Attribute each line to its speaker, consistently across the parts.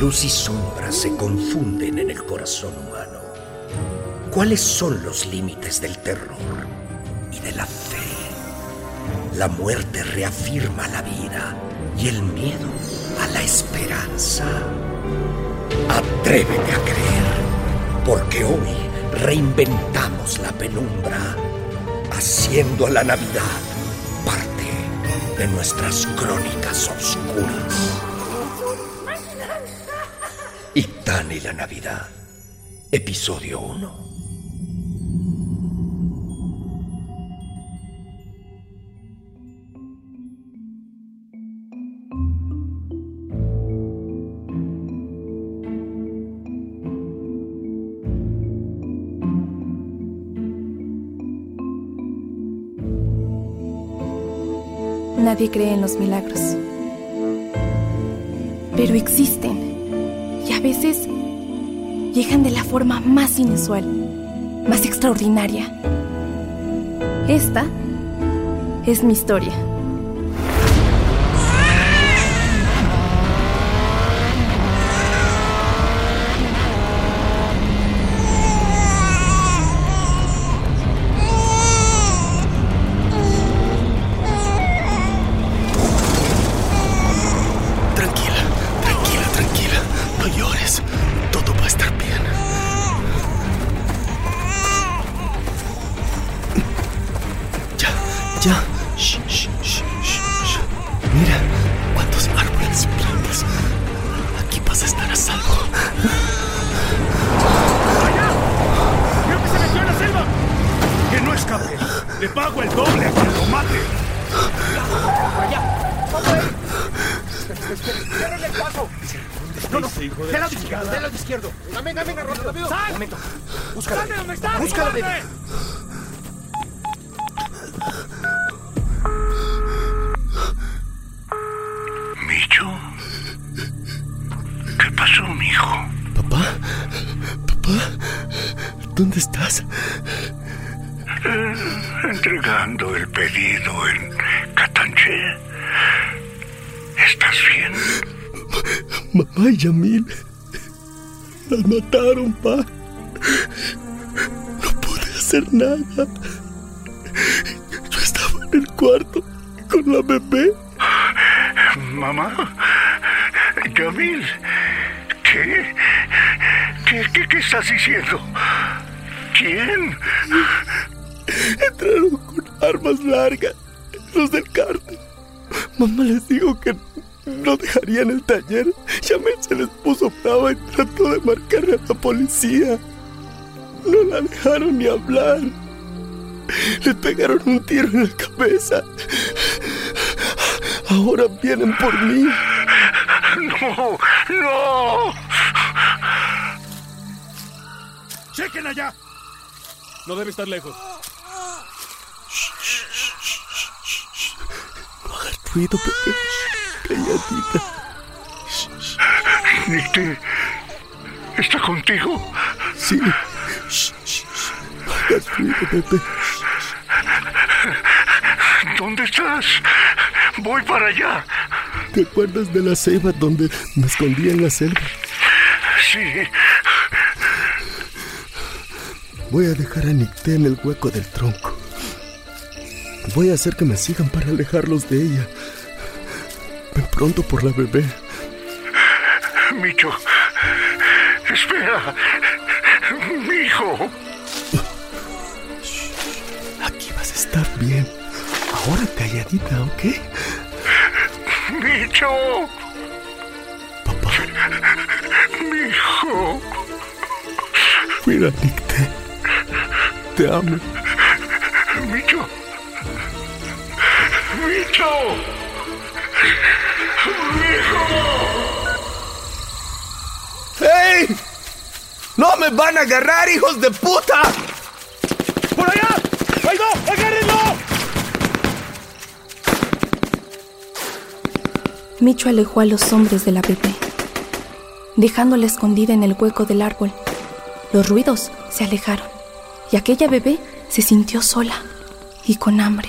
Speaker 1: Luz y sombra se confunden en el corazón humano. ¿Cuáles son los límites del terror y de la fe? La muerte reafirma la vida y el miedo a la esperanza. Atrévete a creer, porque hoy reinventamos la penumbra, haciendo a la Navidad parte de nuestras crónicas oscuras. Itán y la Navidad, episodio 1.
Speaker 2: Nadie cree en los milagros. Pero existen. A veces llegan de la forma más inusual, más extraordinaria. Esta es mi historia.
Speaker 3: Ya. Shh, shh, shh, shh, shh. Mira cuántos árboles y plantas. Aquí vas a estar a salvo.
Speaker 4: ¡Creo que se metió en la selva! ¡Que no escape! ¡Le pago el doble a quien lo mate! No, no, del lado izquierdo, del lado izquierdo. Venga, venga, rápido. ¡Sal! ¡Sal de dónde
Speaker 3: ¿dónde estás?
Speaker 5: Eh, entregando el pedido en Catanché. ¿Estás bien?
Speaker 3: Mamá y Yamil. Las mataron, pa. No pude hacer nada. Yo estaba en el cuarto con la bebé.
Speaker 5: Mamá. Yamil. ¿Qué? ¿Qué, qué, qué estás diciendo? ¿Quién?
Speaker 3: Entraron con armas largas. Los del cártel. Mamá les dijo que no dejarían el taller. Yamil se les puso brava y trató de marcarle a la policía. No la dejaron ni hablar. Le pegaron un tiro en la cabeza. Ahora vienen por mí.
Speaker 5: No, no.
Speaker 4: ¡Chequen allá! No debe estar lejos.
Speaker 3: No hagas ruido. Calladita.
Speaker 5: ¿Está contigo?
Speaker 3: Sí. No hagas ruido, bebé.
Speaker 5: ¿Dónde estás? Voy para allá.
Speaker 3: ¿Te acuerdas de la ceiba donde me escondía en la selva?
Speaker 5: Sí.
Speaker 3: Voy a dejar a Nicté en el hueco del tronco. Voy a hacer que me sigan para alejarlos de ella. Ven pronto por la bebé.
Speaker 5: Micho, Espera. Mi hijo.
Speaker 3: Aquí vas a estar bien. Ahora calladita, ¿ok?
Speaker 5: Micho.
Speaker 3: Papá.
Speaker 5: Mi hijo.
Speaker 3: Mira, Nick, te, amo.
Speaker 5: Micho. Micho. Mi hijo.
Speaker 3: ¡Hey! ¡No me van a agarrar, hijos de puta!
Speaker 4: ¡Por allá! ¡Ahí va! ¡Agárrenlo!
Speaker 2: Micho alejó a los hombres de la bebé, dejándola escondida en el hueco del árbol. Los ruidos se alejaron y aquella bebé se sintió sola y con hambre.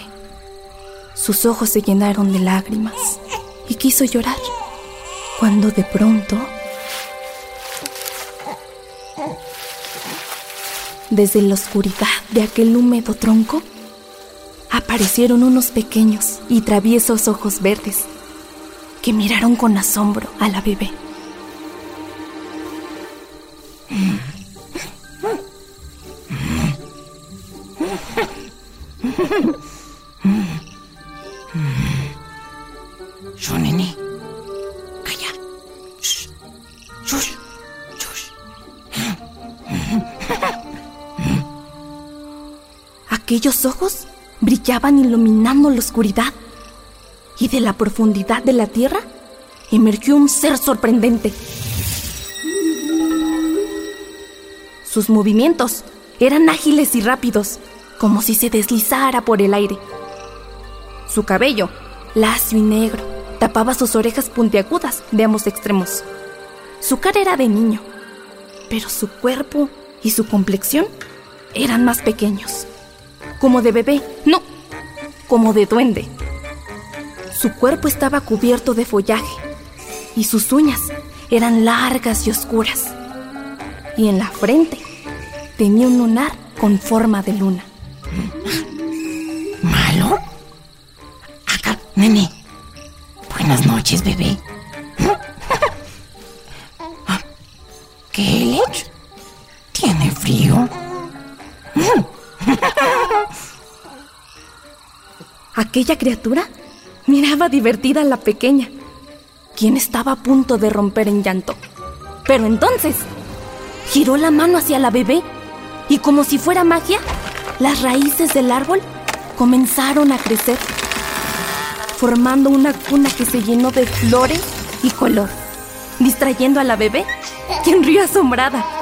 Speaker 2: Sus ojos se llenaron de lágrimas y quiso llorar, cuando de pronto, desde la oscuridad de aquel húmedo tronco, aparecieron unos pequeños y traviesos ojos verdes que miraron con asombro a la bebé. Aquellos ojos brillaban iluminando la oscuridad y de la profundidad de la tierra emergió un ser sorprendente. Sus movimientos eran ágiles y rápidos, como si se deslizara por el aire. Su cabello, lacio y negro, tapaba sus orejas puntiagudas de ambos extremos. Su cara era de niño, pero su cuerpo y su complexión eran más pequeños. Como de bebé, no, como de duende. Su cuerpo estaba cubierto de follaje y sus uñas eran largas y oscuras. Y en la frente tenía un lunar con forma de luna.
Speaker 6: ¿Malo? Acá, nene. Buenas noches, bebé. ¿Qué? ¿Tiene frío?
Speaker 2: Aquella criatura miraba divertida a la pequeña, quien estaba a punto de romper en llanto. Pero entonces giró la mano hacia la bebé y como si fuera magia, las raíces del árbol comenzaron a crecer, formando una cuna que se llenó de flores y color, distrayendo a la bebé, quien rió asombrada.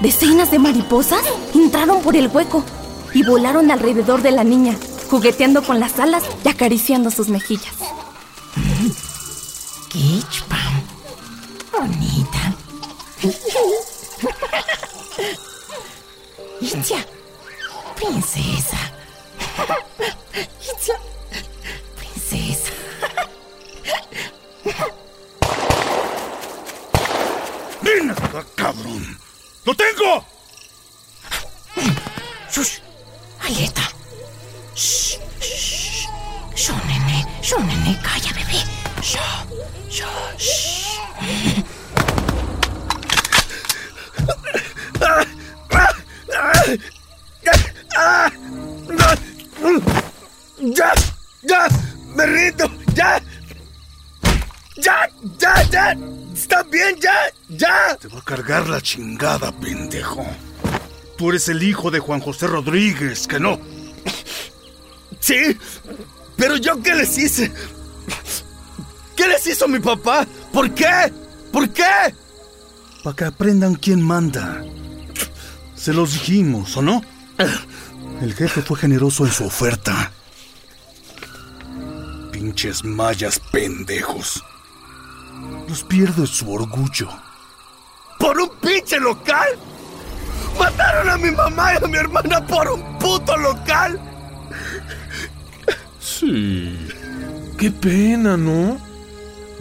Speaker 2: Decenas de mariposas entraron por el hueco y volaron alrededor de la niña, jugueteando con las alas y acariciando sus mejillas.
Speaker 6: ¡Qué! Bonita. Itzia, princesa. Itzia, princesa.
Speaker 5: ¡Ven acá, cabrón! ¡Lo tengo!
Speaker 6: Shush, ahí está. Shh, shh. Nene, calla,
Speaker 5: Te va a cargar la chingada, pendejo. Tú eres el hijo de Juan José Rodríguez, ¿que no?
Speaker 3: Sí, pero yo qué les hice? ¿Qué les hizo mi papá? ¿Por qué? ¿Por qué?
Speaker 5: Para que aprendan quién manda. Se los dijimos, ¿o no? El jefe fue generoso en su oferta. Pinches mayas pendejos. Los pierde su orgullo.
Speaker 3: ¿Por un pinche local? ¿Mataron a mi mamá y a mi hermana por un puto local?
Speaker 4: Sí. Qué pena, ¿no?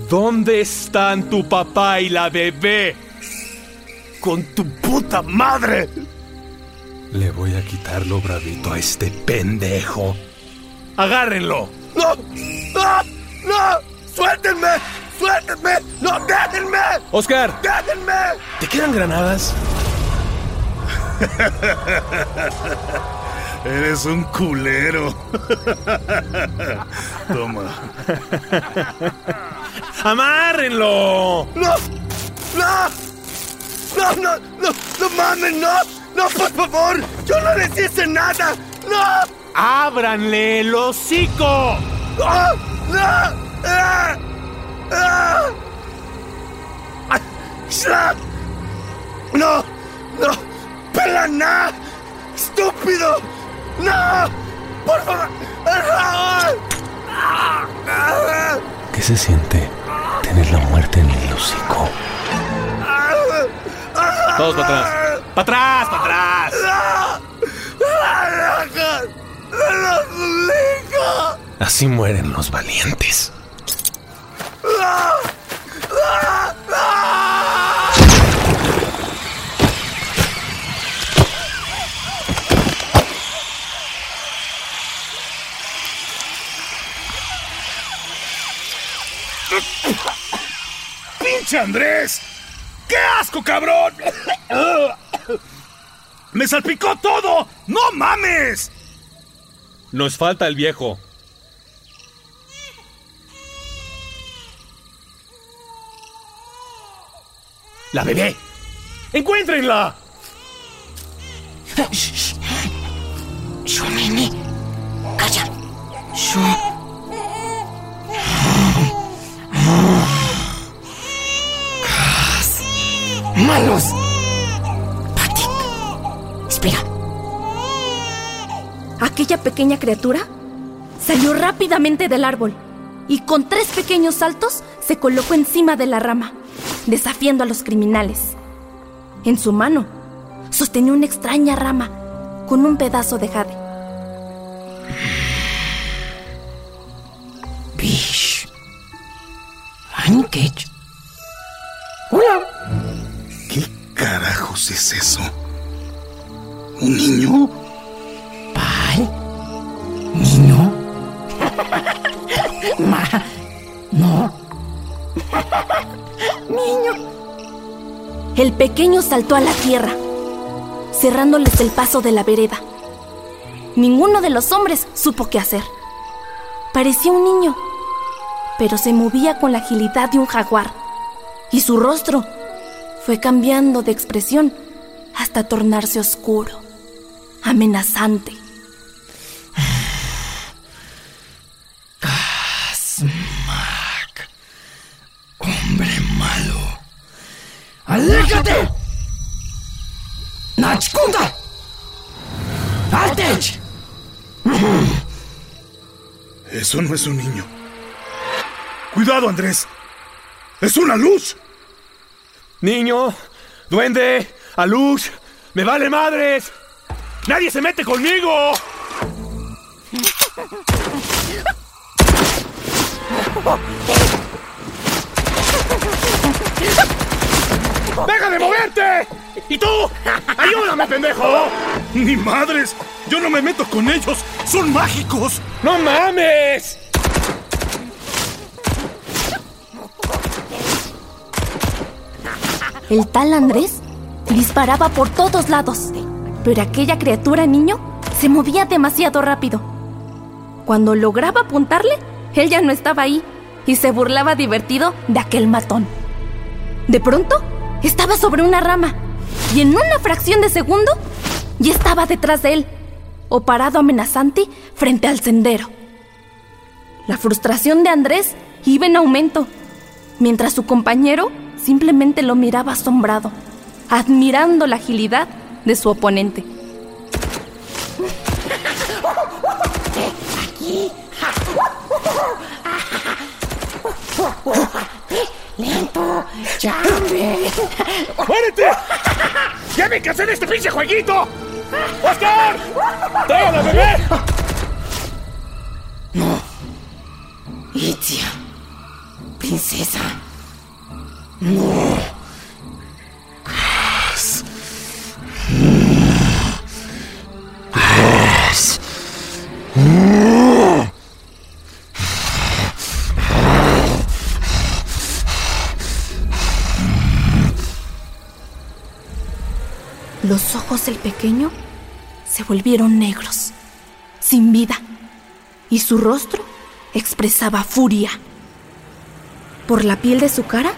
Speaker 4: ¿Dónde están tu papá y la bebé?
Speaker 3: ¡Con tu puta madre!
Speaker 4: Le voy a quitar lo bravito a este pendejo. ¡Agárrenlo!
Speaker 3: ¡No! ¡No! ¡No! ¡Suéltenme! ¡Suéltenme! ¡No, déjenme!
Speaker 4: Oscar,
Speaker 3: ¡Déjenme!
Speaker 4: ¿te quedan granadas?
Speaker 5: Eres un culero. Toma.
Speaker 4: ¡Amárrenlo!
Speaker 3: ¡No! ¡No! ¡No, no, no! ¡No mames, no! ¡No, por favor! ¡Yo no les hice nada! ¡No!
Speaker 4: ¡Ábranle el hocico!
Speaker 3: ¡No! ¡No! ¡Ah! ¡No! ¡No! ¡Pelana! ¡Estúpido! ¡No! ¡Por favor!
Speaker 4: ¿Qué se siente tener la muerte en el hocico? Todos para atrás. ¡Para atrás, para atrás! Así mueren los valientes.
Speaker 5: ¡Pinche Andrés! ¡Qué asco, cabrón! ¡Me salpicó todo! ¡No mames!
Speaker 4: Nos falta el viejo. ¡La bebé! ¡Encuéntrenla!
Speaker 6: Shh, nene. Calla. Shh. Gas. Malos. Patty. Espera.
Speaker 2: Aquella pequeña criatura salió rápidamente del árbol y con tres pequeños saltos se colocó encima de la rama, desafiando a los criminales. En su mano sostenía una extraña rama con un pedazo de jade.
Speaker 6: Bish. Ankech. Hola.
Speaker 5: ¿Qué carajos es eso? ¿Un niño?
Speaker 6: ¿Pal? ¿Niño? Ma. No.
Speaker 2: El pequeño saltó a la tierra, cerrándoles el paso de la vereda. Ninguno de los hombres supo qué hacer. Parecía un niño, pero se movía con la agilidad de un jaguar, y su rostro fue cambiando de expresión hasta tornarse oscuro, amenazante.
Speaker 6: Smack. Hombre malo. ¡Aléjate! ¡Nachkunda! ¡Altech!
Speaker 5: Eso no es un niño. Cuidado, Andrés. Es una luz.
Speaker 4: Niño, duende, a luz, me vale madres. Nadie se mete conmigo. ¡Deja de moverte! ¿Y tú? ¡Ayúdame, pendejo!
Speaker 5: Ni madres. Yo no me meto con ellos. Son mágicos.
Speaker 4: ¡No mames!
Speaker 2: El tal Andrés disparaba por todos lados, pero aquella criatura niño se movía demasiado rápido. Cuando lograba apuntarle, él ya no estaba ahí y se burlaba divertido de aquel matón. De pronto, estaba sobre una rama y en una fracción de segundo ya estaba detrás de él o parado amenazante frente al sendero. La frustración de Andrés iba en aumento, mientras su compañero simplemente lo miraba asombrado, admirando la agilidad de su oponente.
Speaker 6: ¡Lento! ¡Chambe!
Speaker 4: ¡Muérete! ¡Ya me cansé este pinche jueguito! ¡Oscar! ¡Trae a la bebé!
Speaker 2: Del pequeño se volvieron negros, sin vida, y su rostro expresaba furia. Por la piel de su cara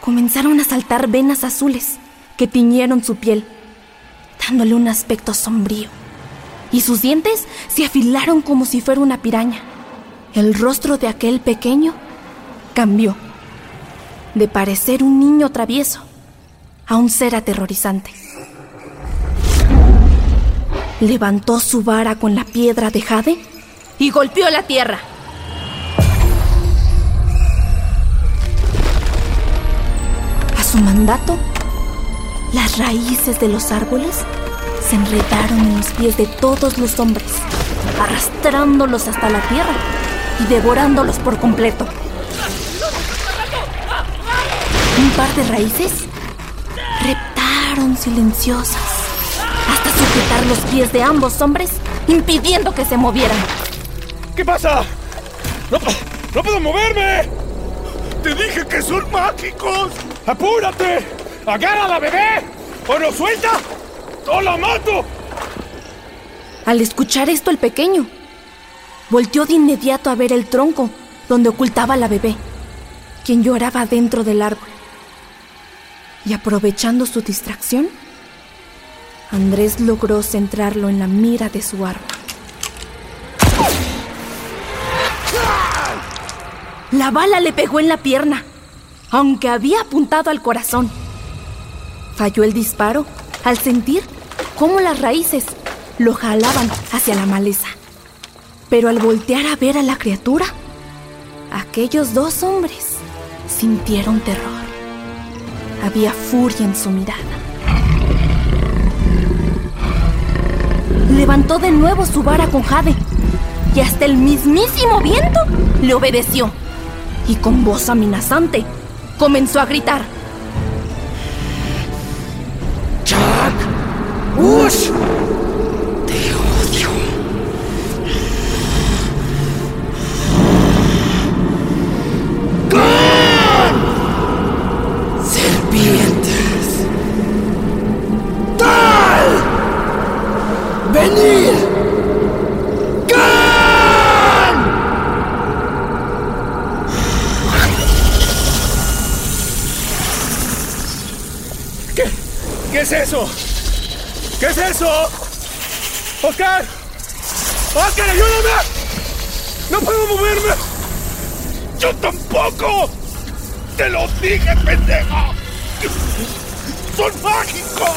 Speaker 2: comenzaron a saltar venas azules que tiñeron su piel, dándole un aspecto sombrío. Y sus dientes se afilaron como si fuera una piraña. El rostro de aquel pequeño cambió de parecer un niño travieso a un ser aterrorizante. Levantó su vara con la piedra de jade y golpeó la tierra. A su mandato, las raíces de los árboles se enredaron en los pies de todos los hombres, arrastrándolos hasta la tierra y devorándolos por completo. Un par de raíces reptaron silenciosas sujetar los pies de ambos hombres, impidiendo que se movieran.
Speaker 4: ¿Qué pasa? ¡No, no puedo moverme! ¡Te dije que son mágicos! ¡Apúrate! ¡Agarra a la bebé! ¡O no suelta! ¡O la mato!
Speaker 2: Al escuchar esto, el pequeño volteó de inmediato a ver el tronco donde ocultaba a la bebé, quien lloraba dentro del árbol. Y aprovechando su distracción, Andrés logró centrarlo en la mira de su arma. La bala le pegó en la pierna, aunque había apuntado al corazón. Falló el disparo al sentir cómo las raíces lo jalaban hacia la maleza. Pero al voltear a ver a la criatura, aquellos dos hombres sintieron terror. Había furia en su mirada. Levantó de nuevo su vara con jade y hasta el mismísimo viento le obedeció. Y con voz amenazante comenzó a gritar.
Speaker 6: ¡Jack! ¡Ush!
Speaker 4: Eso? ¡Oscar! ¡Oscar, ayúdame! ¡No puedo moverme! ¡Yo tampoco! ¡Te lo dije, pendejo! ¡Son mágicos!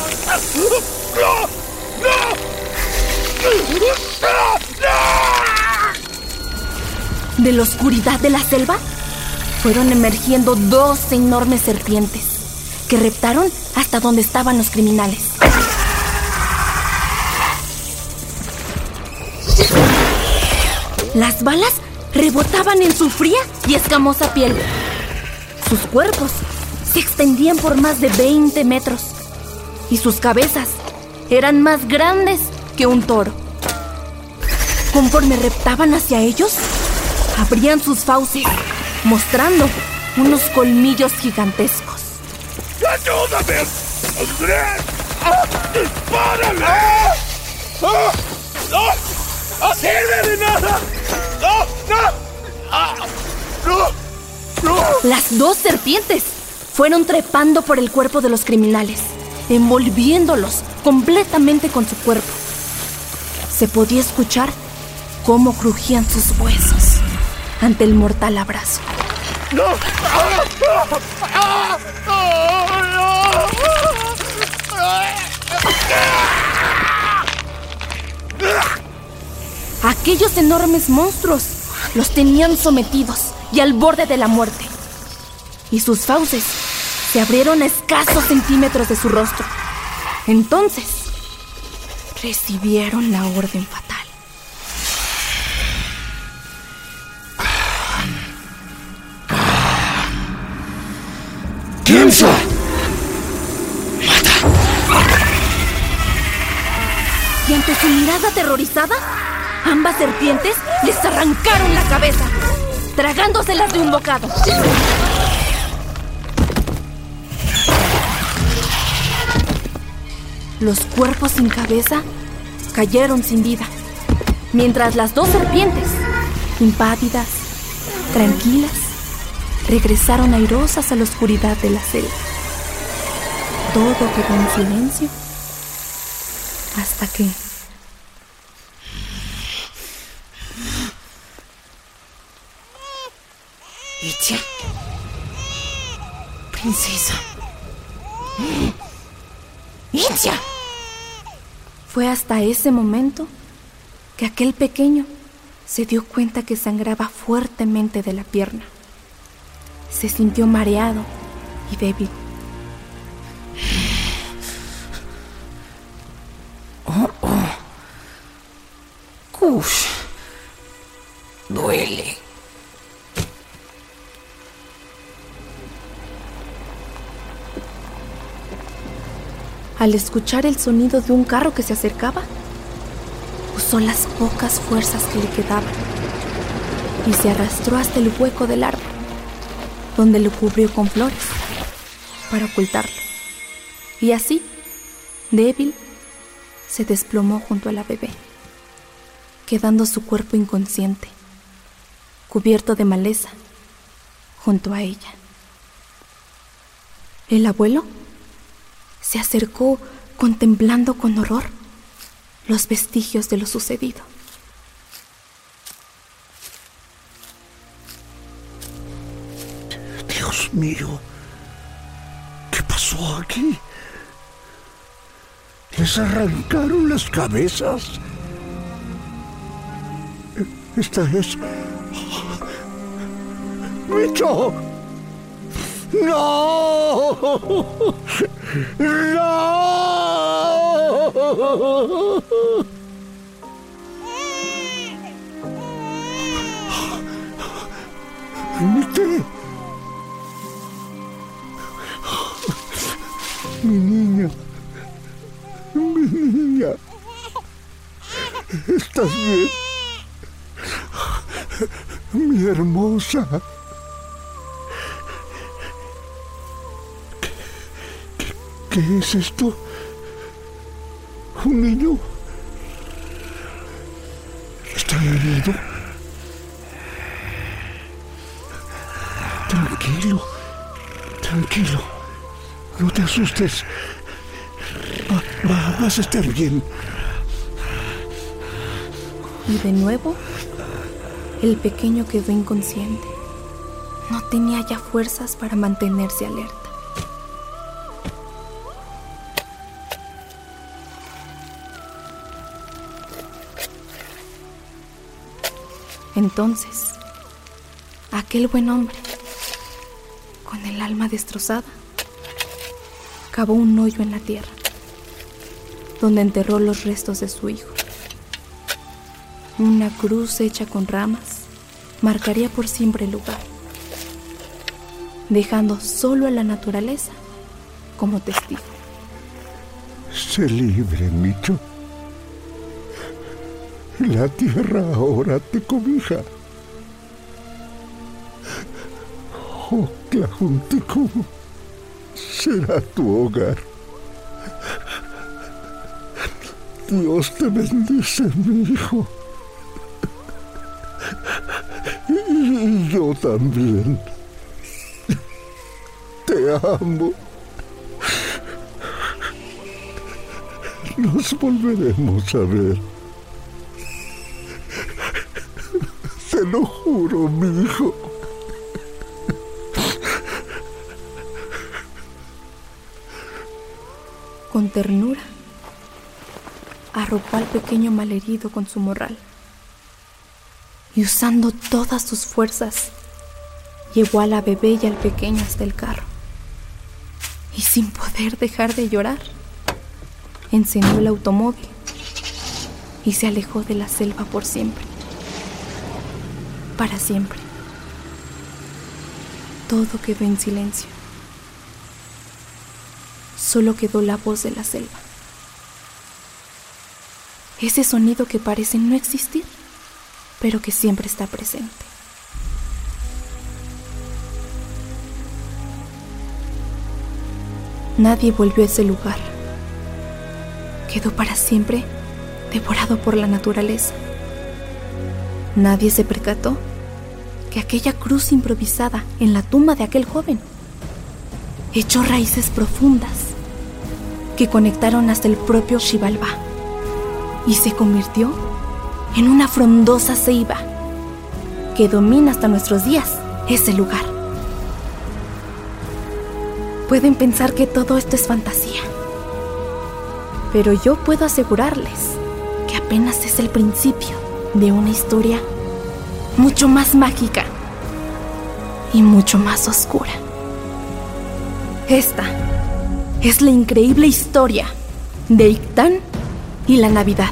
Speaker 4: ¡No! ¡No!
Speaker 2: De la oscuridad de la selva fueron emergiendo dos enormes serpientes que reptaron hasta donde estaban los criminales. Las balas rebotaban en su fría y escamosa piel. Sus cuerpos se extendían por más de 20 metros y sus cabezas eran más grandes que un toro. Conforme reptaban hacia ellos, abrían sus fauces, mostrando unos colmillos gigantescos.
Speaker 4: ¡Ayúdame! ¡Andrés! ¡Ah! ¡Párale! ¡Ah! ¡Ah! ¡No! ¡No sirve de nada! ¡No! ¡No! ¡Ah! ¡No! ¡No!
Speaker 2: Las dos serpientes fueron trepando por el cuerpo de los criminales, envolviéndolos completamente con su cuerpo. Se podía escuchar cómo crujían sus huesos ante el mortal abrazo.
Speaker 4: ¡No! ¡Ah! ¡Ah! ¡Ah!
Speaker 2: Aquellos enormes monstruos los tenían sometidos y al borde de la muerte. Y sus fauces se abrieron a escasos centímetros de su rostro. Entonces, recibieron la orden fatal.
Speaker 6: ¡Piensa!
Speaker 2: Y ante su mirada aterrorizada, ambas serpientes les arrancaron la cabeza, tragándoselas de un bocado. Los cuerpos sin cabeza cayeron sin vida, mientras las dos serpientes, impávidas, tranquilas, regresaron airosas a la oscuridad de la selva. Todo quedó en silencio hasta que...
Speaker 6: Itzia. Princesa. Itzia.
Speaker 2: Fue hasta ese momento que aquel pequeño se dio cuenta que sangraba fuertemente de la pierna. Se sintió mareado y débil.
Speaker 6: Oh, oh. Uf. Duele.
Speaker 2: Al escuchar el sonido de un carro que se acercaba, usó las pocas fuerzas que le quedaban y se arrastró hasta el hueco del árbol, donde lo cubrió con flores para ocultarlo. Y así, débil, se desplomó junto a la bebé, quedando su cuerpo inconsciente, cubierto de maleza, junto a ella. El abuelo se acercó contemplando con horror los vestigios de lo sucedido.
Speaker 7: Dios mío, ¿qué pasó aquí? Les arrancaron las cabezas. Esta es... ¡Micho! ¡No! ¡No! Mi niña. Mi niña. ¿Estás bien? Mi hermosa. ¿Qué, es esto? ¿Un niño? ¿Está herido? Tranquilo, tranquilo. No te asustes. Va, va, vas a estar bien.
Speaker 2: Y de nuevo, el pequeño quedó inconsciente. No tenía ya fuerzas para mantenerse alerta. Entonces, aquel buen hombre, con el alma destrozada, cavó un hoyo en la tierra, donde enterró los restos de su hijo. Una cruz hecha con ramas marcaría por siempre el lugar, dejando solo a la naturaleza como testigo.
Speaker 7: Sé libre, Micho. La tierra ahora te cobija. Oklahontico será tu hogar. Dios te bendice, mi hijo. Y yo también. Te amo. Nos volveremos a ver. Mi hijo.
Speaker 2: Con ternura, arropó al pequeño malherido con su morral y usando todas sus fuerzas, llevó a la bebé y al pequeño hasta el carro. Y sin poder dejar de llorar, encendió el automóvil y se alejó de la selva por siempre. Para siempre. Todo quedó en silencio. Solo quedó la voz de la selva. Ese sonido que parece no existir, pero que siempre está presente. Nadie volvió a ese lugar, quedó para siempre devorado por la naturaleza. Nadie se percató que aquella cruz improvisada en la tumba de aquel joven echó raíces profundas que conectaron hasta el propio Xibalbá y se convirtió en una frondosa ceiba que domina hasta nuestros días ese lugar. Pueden pensar que todo esto es fantasía, pero yo puedo asegurarles que apenas es el principio de una historia mucho más mágica y mucho más oscura. Esta es la increíble historia de Ictán y la Navidad.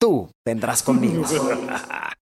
Speaker 8: Tú vendrás conmigo.